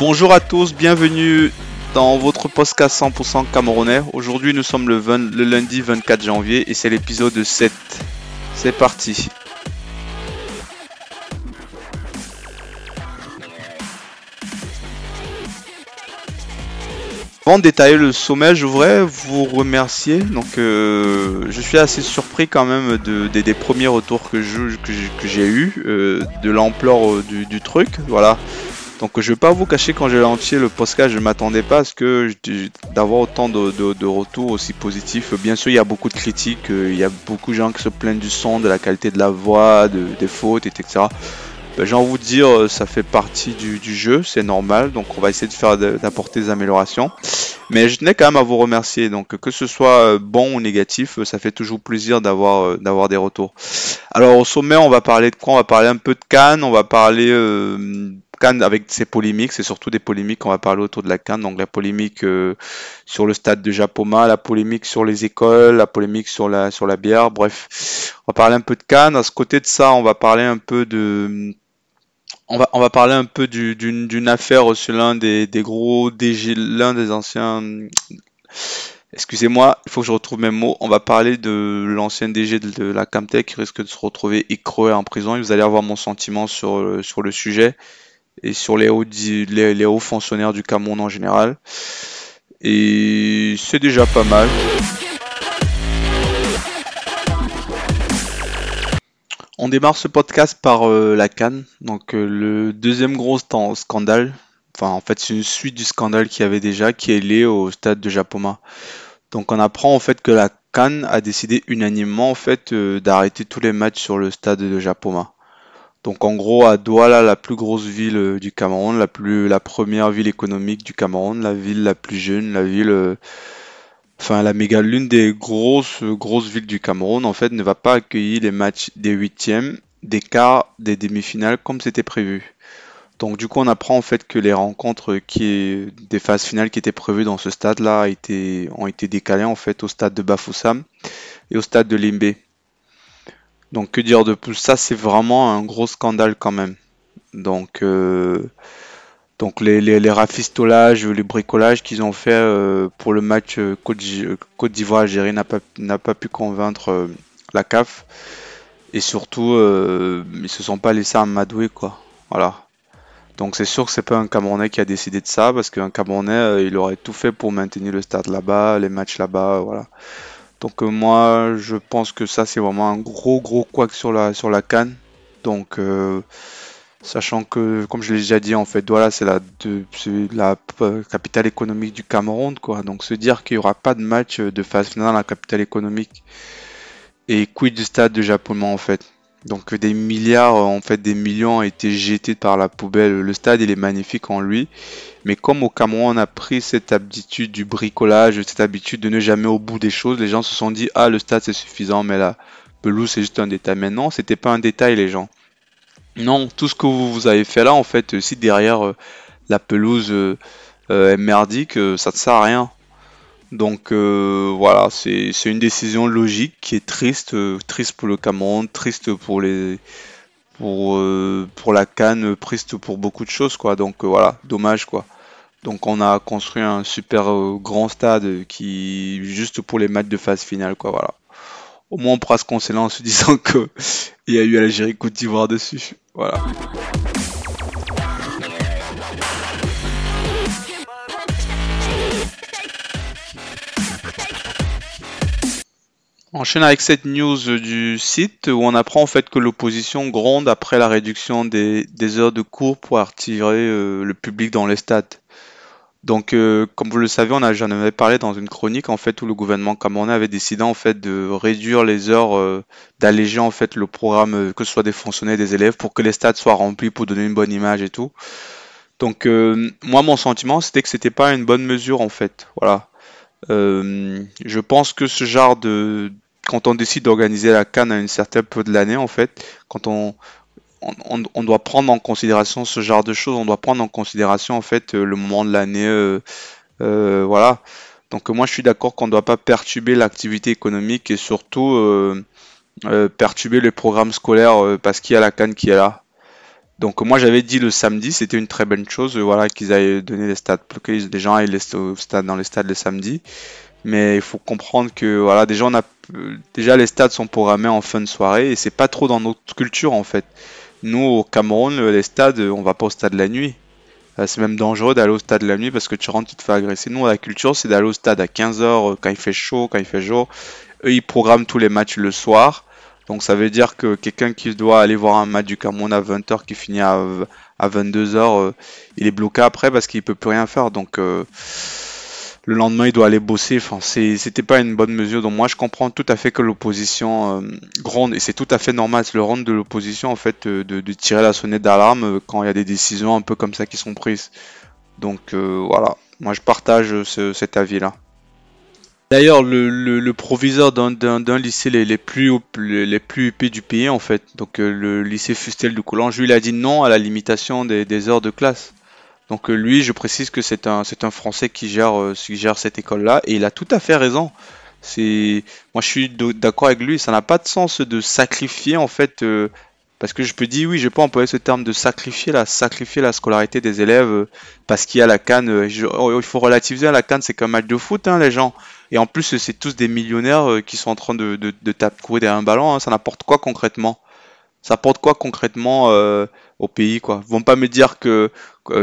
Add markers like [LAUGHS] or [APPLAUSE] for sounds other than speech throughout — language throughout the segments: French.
Bonjour à tous, bienvenue dans votre podcast 100% camerounais. Aujourd'hui nous sommes le, 20 le lundi 24 janvier et c'est l'épisode 7. C'est parti. Avant de détailler le sommet, je voudrais vous remercier. Donc, euh, je suis assez surpris quand même de, de- des premiers retours que j'ai que eu, de l'ampleur euh, du, du truc. Voilà. Donc, je vais pas vous cacher quand j'ai lancé le podcast, je m'attendais pas à ce que d'avoir autant de, de- de retours aussi positifs. Bien sûr, il y a beaucoup de critiques, euh, il y a beaucoup de gens qui se plaignent du son, de la qualité de la voix, de- des fautes, etc. Ben, j'ai envie de vous dire, euh, ça fait partie du, du jeu, c'est normal. Donc, on va essayer de faire d'apporter des améliorations. Mais je tenais quand même à vous remercier. Donc, que ce soit euh, bon ou négatif, ça fait toujours plaisir d'avoir d'avoir des retours. Alors, au sommet, on va parler de quoi? On va parler un peu de Cannes. On va parler euh, Cannes avec ses polémiques. C'est surtout des polémiques qu'on va parler autour de la Cannes. Donc, la polémique euh, sur le stade de Japoma, la polémique sur les écoles, la polémique sur la sur la bière. Bref, on va parler un peu de Cannes. À ce côté de ça, on va parler un peu de on va, on va parler un peu du- d'une affaire sur l'un des, des gros DG, l'un des anciens. Excusez-moi, il faut que je retrouve mes mots. On va parler de l'ancien DG de, la Camtech qui risque de se retrouver écroué en prison. Et vous allez avoir mon sentiment sur, sur le sujet et sur les hauts, fonctionnaires du Cameroun en général. Et c'est déjà pas mal. On démarre ce podcast par euh, la Cannes, donc euh, le deuxième gros scandale. Enfin, en fait, c'est une suite du scandale qu'il y avait déjà, qui est lié au stade de Japoma. Donc, on apprend en fait que la Cannes a décidé unanimement en fait euh, d'arrêter tous les matchs sur le stade de Japoma. Donc, en gros, à Douala, la plus grosse ville euh, du Cameroun, la plus, la première ville économique du Cameroun, la ville la plus jeune, la ville, euh, enfin la méga, l'une des grosses grosses villes du Cameroun, en fait, ne va pas accueillir les matchs des huitièmes, des quarts, des demi-finales comme c'était prévu. Donc du coup, on apprend en fait que les rencontres qui des phases finales qui étaient prévues dans ce stade-là ont été décalées en fait au stade de Bafoussam et au stade de Limbe. Donc que dire de plus? Ça, c'est vraiment un gros scandale quand même. Donc euh, les, les, rafistolages, les bricolages qu'ils ont fait euh, pour le match euh, Côte d'I- Côte d'Ivoire-Algérie n'a pas, pu convaincre la CAF. Et surtout, ils se sont pas laissés amadouer, quoi. Voilà. Donc c'est sûr que c'est pas un Camerounais qui a décidé de ça, parce qu'un Camerounais, il aurait tout fait pour maintenir le stade là-bas, les matchs là-bas, voilà. Donc euh, moi, je pense que ça, c'est vraiment un gros, gros couac sur la, sur la CAN. Donc... euh, Sachant que, comme je l'ai déjà dit, en fait, Douala, c'est la, de- la euh, capitale économique du Cameroun, quoi. Donc, se dire qu'il n'y aura pas de match euh, de phase finale dans la capitale économique et quid du stade de Japon, en fait? Donc, euh, des milliards, euh, en fait, des millions ont été jetés par la poubelle. Le stade, il est magnifique en lui. Mais comme au Cameroun, on a pris cette habitude du bricolage, cette habitude de ne jamais au bout des choses, les gens se sont dit, ah, le stade, c'est suffisant, mais la pelouse, c'est juste un détail. Mais non, c'était pas un détail, les gens. Non, tout ce que vous, avez fait là, en fait, euh, si derrière la pelouse euh, est merdique, ça ne sert à rien. Donc euh, voilà, c'est une décision logique qui est triste, euh, triste pour le Cameroun, triste pour les pour euh, pour la CAN, triste pour beaucoup de choses quoi. Donc voilà, dommage quoi. Donc on a construit un super grand stade qui juste pour les matchs de phase finale quoi. Voilà. Au moins on pourra se consoler en se [LAUGHS] disant que il y a eu Algérie Côte d'Ivoire dessus. Voilà. Enchaîne avec cette news du site où on apprend en fait que l'opposition gronde après la réduction des, heures de cours pour attirer euh, le public dans les stades. Donc, euh, comme vous le savez, on a, j'en avais parlé dans une chronique en fait où le gouvernement camerounais avait décidé en fait de réduire les heures, euh, d'alléger en fait le programme, que ce soit des fonctionnaires, des élèves, pour que les stades soient remplis, pour donner une bonne image et tout. Donc, moi, mon sentiment, c'était que c'était pas une bonne mesure en fait. Voilà. Je pense que ce genre de, quand on décide d'organiser la CAN à une certaine période de l'année, en fait, quand on, on, doit prendre en considération ce genre de choses, on doit prendre en considération en fait euh, le moment de l'année, euh, euh, voilà. Donc moi je suis d'accord qu'on ne doit pas perturber l'activité économique et surtout perturber le programme scolaire parce qu'il y a la CAN qui est là. Donc moi j'avais dit le samedi, c'était une très bonne chose, voilà, qu'ils aient donné les stades, que les gens aillent au stade, dans les stades le samedi. Mais il faut comprendre que voilà, déjà on a déjà les stades sont programmés en fin de soirée et c'est pas trop dans notre culture en fait. Nous au Cameroun, les stades, on va pas au stade la nuit. Euh, c'est même dangereux d'aller au stade la nuit parce que tu rentres, tu te fais agresser. Nous, la culture, c'est d'aller au stade à 15h euh, quand il fait chaud, quand il fait jour. Eux, ils programment tous les matchs le soir. Donc ça veut dire que quelqu'un qui doit aller voir un match du Cameroun à 20h qui finit à, 22h, euh, il est bloqué après parce qu'il peut plus rien faire. Donc le lendemain il doit aller bosser. Enfin, c'était pas une bonne mesure. Donc moi je comprends tout à fait que l'opposition euh, gronde et c'est tout à fait normal. C'est le rôle de l'opposition en fait euh, de, tirer la sonnette d'alarme euh, quand il y a des décisions un peu comme ça qui sont prises. Donc voilà, moi je partage cet avis-là. D'ailleurs, le, proviseur d'un lycée les, plus les, plus huppés du pays, en fait, donc le lycée Fustel de Coulanges, lui, il a dit non à la limitation des heures de classe. Donc euh, lui, je précise que c'est un, Français qui gère, euh, qui gère cette école-là, et il a tout à fait raison. C'est, moi je suis d'accord avec lui, ça n'a pas de sens de sacrifier en fait, euh, parce que je peux dire oui, je peux employer ce terme de sacrifier la, sacrifier la scolarité des élèves parce qu'il y a la canne. Oh, il faut relativiser à la canne, c'est comme match de foot, hein, les gens. Et en plus, c'est tous des millionnaires qui sont en train de, de, de taper, courir derrière un ballon. Hein. ça n'apporte quoi concrètement? Ça apporte quoi concrètement au pays, quoi. Vont pas me dire que,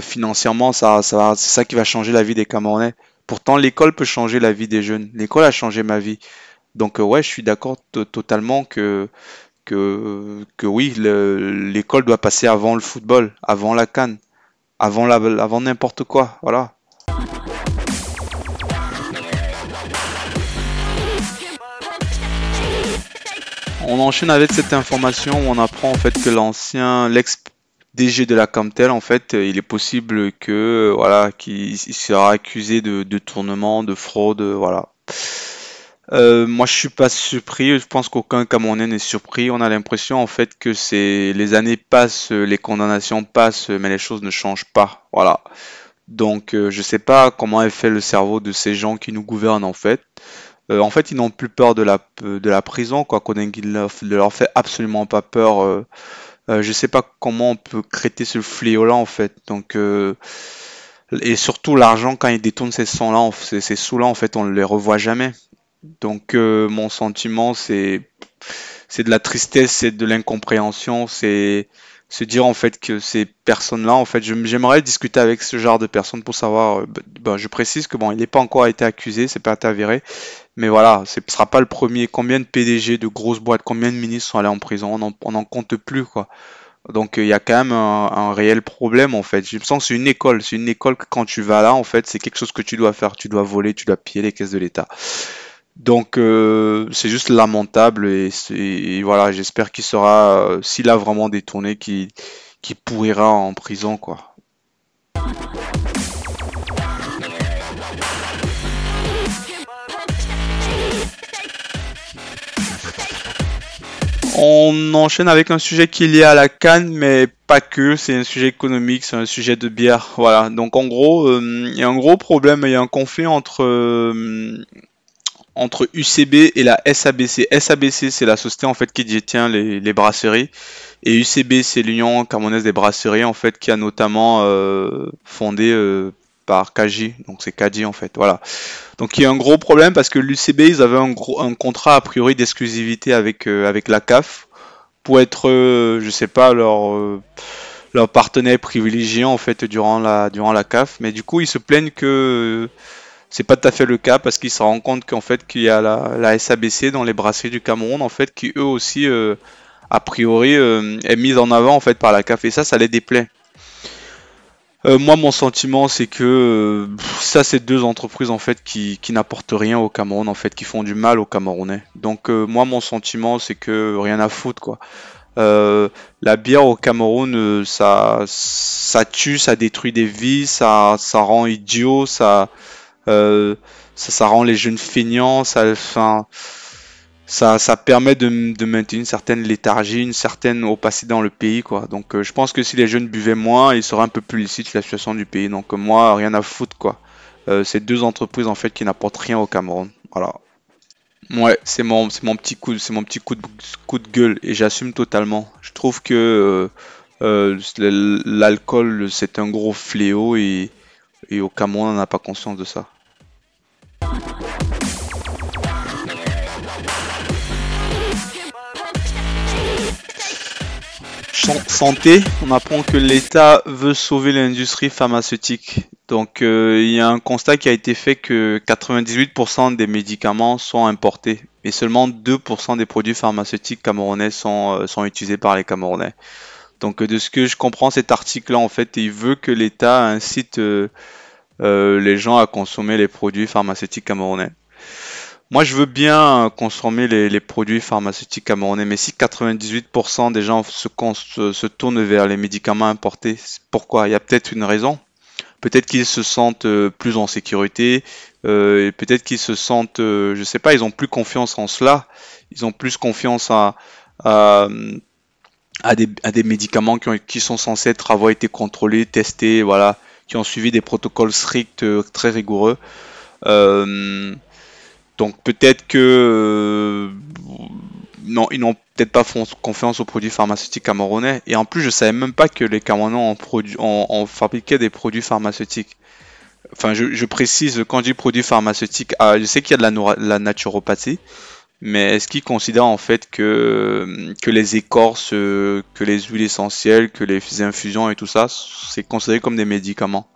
financièrement, ça, ça, c'est ça qui va changer la vie des Camerounais. Pourtant, l'école peut changer la vie des jeunes. L'école a changé ma vie. Donc, euh, ouais, je suis d'accord totalement que, que, que oui, l'école doit passer avant le football, avant la canne, avant, la, avant n'importe quoi. Voilà. On enchaîne avec cette information où on apprend en fait que l'ancien, l'ex DG de la Camtel, en fait, euh, il est possible que, euh, voilà, qu'il sera accusé de, de, tournement, de fraude, euh, voilà. moi, je suis pas surpris. Je pense qu'aucun Camerounais n'est surpris. On a l'impression, en fait, que les années passent, les condamnations passent, mais les choses ne changent pas. Voilà. Donc, je sais pas comment est fait le cerveau de ces gens qui nous gouvernent, en fait. en fait, ils n'ont plus peur de la, de la prison, quoi. Qu'on ne leur fait absolument pas peur. Euh, je sais pas comment on peut créer ce fléau-là en fait. Donc euh, et surtout l'argent quand il détourne ces sons-là, ces, sous-là en fait, on ne les revoit jamais. Donc euh, mon sentiment c'est c'est de la tristesse, c'est de l'incompréhension, c'est se dire en fait que ces personnes-là, en fait, j'aimerais discuter avec ce genre de personnes pour savoir. Euh, bah, je précise que bon, il n'est pas encore été accusé, c'est pas été avéré, mais voilà, ce sera pas le premier. Combien de PDG de grosses boîtes, combien de ministres sont allés en prison? On n'en compte plus quoi. Donc il y a quand même un, réel problème en fait. Je me sens que c'est une école, c'est une école que quand tu vas là en fait, c'est quelque chose que tu dois faire. Tu dois voler, tu dois piller les caisses de l'État. Donc euh, c'est juste lamentable et, voilà, j'espère qu'il sera, euh, s'il a vraiment détourné, qu'il pourrira en prison quoi. On enchaîne avec un sujet qui est lié à la canne, mais pas que. C'est un sujet économique, c'est un sujet de bière. Voilà. Donc en gros, euh, il y a un gros problème, il y a un conflit entre entre UCB et la SABC. SABC, c'est la société en fait qui détient les, les brasseries. Et UCB, c'est l'Union camerounaise des brasseries en fait qui a notamment euh, fondé euh, par Kaji. Donc c'est Kaji en fait. Voilà. Donc il y a un gros problème parce que l'UCB, ils avaient un, gros, un contrat a priori d'exclusivité avec, euh, avec la CAF pour être, je sais pas, leur leur partenaire privilégié en fait durant la durant la CAF. Mais du coup, ils se plaignent que c'est pas tout à fait le cas parce qu'ils se rendent compte qu'en fait qu'il y a la, SABC dans les brasseries du Cameroun en fait qui eux aussi euh, a priori euh, est mise en avant en fait par la CAF et ça ça les déplaît. Euh, moi mon sentiment c'est que ça c'est deux entreprises en fait qui, qui n'apportent rien au Cameroun en fait qui font du mal aux Camerounais. Donc moi mon sentiment c'est que rien à foutre quoi. la bière au Cameroun, ça, ça tue, ça détruit des vies, ça, ça rend idiot, ça, euh, ça, rend les jeunes feignants, ça, ça, ça permet de, maintenir une certaine léthargie, une certaine opacité dans le pays, quoi. Donc, euh, je pense que si les jeunes buvaient moins, ils seraient un peu plus lucides la situation du pays. Donc, euh, moi, rien à foutre, quoi. c'est deux entreprises en fait qui n'apportent rien au Cameroun. Voilà. Ouais, c'est mon, petit coup, c'est mon petit coup de, gueule et j'assume totalement. Je trouve que l'alcool, c'est un gros fléau et au Cameroun, on n'a pas conscience de ça. Santé, on apprend que l'État veut sauver l'industrie pharmaceutique. Donc euh, il y a un constat qui a été fait que 98% des médicaments sont importés et seulement 2% des produits pharmaceutiques camerounais sont, euh, sont utilisés par les Camerounais. Donc de ce que je comprends cet article-là, en fait, il veut que l'État incite euh, les gens à consommer les produits pharmaceutiques camerounais. Moi, je veux bien consommer les, produits pharmaceutiques camerounais, mais si 98% des gens se, se, tournent vers les médicaments importés, pourquoi? Il y a peut-être une raison. Peut-être qu'ils se sentent euh, plus en sécurité, euh, peut-être qu'ils se sentent, euh, je sais pas, ils ont plus confiance en cela, ils ont plus confiance à, à, des, médicaments qui, qui, sont censés être, avoir été contrôlés, testés, voilà, qui ont suivi des protocoles stricts, très rigoureux. Donc peut-être que euh, non, ils n'ont peut-être pas confiance aux produits pharmaceutiques camerounais. Et en plus, je savais même pas que les Camerounais ont, fabriqué des produits pharmaceutiques. Enfin, je, précise, quand je dis produits pharmaceutiques, ah, je sais qu'il y a de la, naturopathie, mais est-ce qu'ils considèrent en fait que, que les écorces, que les huiles essentielles, que les infusions et tout ça, c'est considéré comme des médicaments?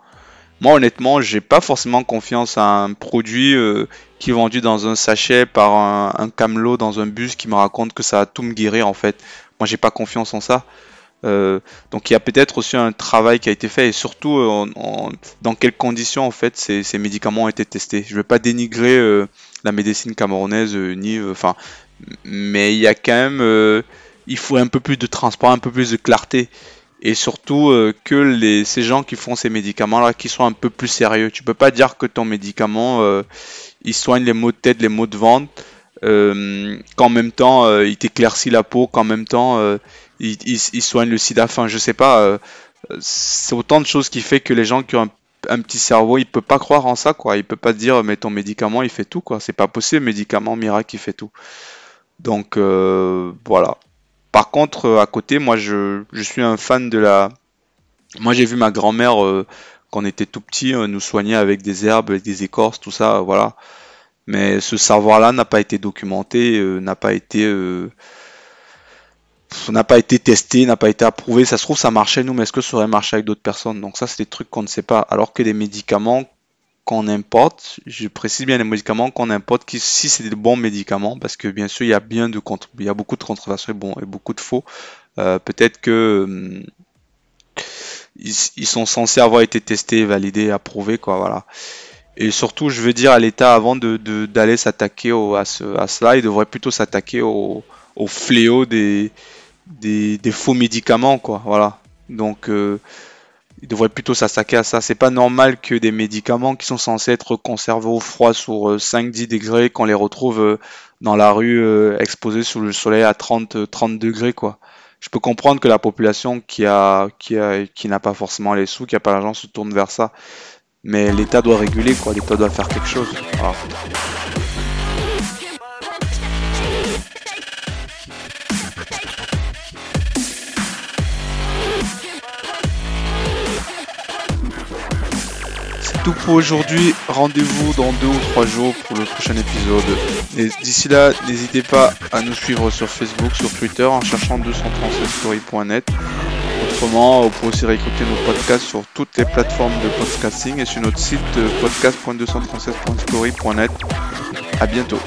Moi, honnêtement, j'ai pas forcément confiance à un produit euh, qui est vendu dans un sachet par un, camelot dans un bus qui me raconte que ça va tout me guérir en fait. Moi, j'ai pas confiance en ça. Euh, donc il y a peut-être aussi un travail qui a été fait et surtout euh, dans quelles conditions en fait ces, médicaments ont été testés. Je veux pas dénigrer la médecine camerounaise ni enfin mais il y a quand même il faut un peu plus de transparence, un peu plus de clarté et surtout euh, que ces gens qui font ces médicaments-là, qui sont un peu plus sérieux. Tu peux pas dire que ton médicament, euh, il soigne les maux de tête, les maux de ventre, euh, qu'en même temps, il t'éclaircit la peau, qu'en même temps, il, il, soigne le sida. Enfin, je sais pas. c'est autant de choses qui fait que les gens qui ont un, petit cerveau, ils peuvent pas croire en ça, quoi. Ils peuvent pas dire, mais ton médicament, il fait tout, quoi. C'est pas possible, médicament miracle, il fait tout. Donc, voilà. Par contre, euh, à côté, moi, je, suis un fan de la. Moi, j'ai vu ma grand-mère, euh, quand on était tout petit, euh, nous soigner avec des herbes, des écorces, tout ça, voilà. Mais ce savoir-là n'a pas été documenté, n'a pas été. n'a pas été testé, n'a pas été approuvé. Ça se trouve, ça marchait nous, mais est-ce que ça aurait marché avec d'autres personnes? Donc ça, c'est des trucs qu'on ne sait pas. Alors que des médicaments qu'on importe, je précise bien les médicaments qu'on importe, qui, si c'est des bons médicaments, parce que bien sûr il y a bien de contre, il y a beaucoup de contrefaçons et, beaucoup de faux. Euh, peut-être que hum, ils, sont censés avoir été testés, validés, approuvés, quoi, voilà. Et surtout, je veux dire à l'État, avant de, d'aller s'attaquer à, ce, à cela, il devrait plutôt s'attaquer au, au fléau des, faux médicaments, quoi, voilà. Donc euh, il devrait plutôt s'attaquer à ça. C'est pas normal que des médicaments qui sont censés être conservés au froid sur 5-10 euh, degrés, qu'on les retrouve euh, dans la rue euh, exposés sous le soleil à 30, 30 degrés, quoi. Je peux comprendre que la population qui a, qui a, qui n'a pas forcément les sous, qui a pas l'argent, se tourne vers ça. Mais l'État doit réguler, quoi. L'État doit faire quelque chose. Tout pour aujourd'hui. Rendez-vous dans deux ou trois jours pour le prochain épisode. D'ici là, n'hésitez pas à nous suivre sur Facebook, sur Twitter en cherchant 236story.net. Autrement, vous pouvez aussi réécouter nos podcasts sur toutes les plateformes de podcasting et sur notre site podcast.237.story.net. À bientôt.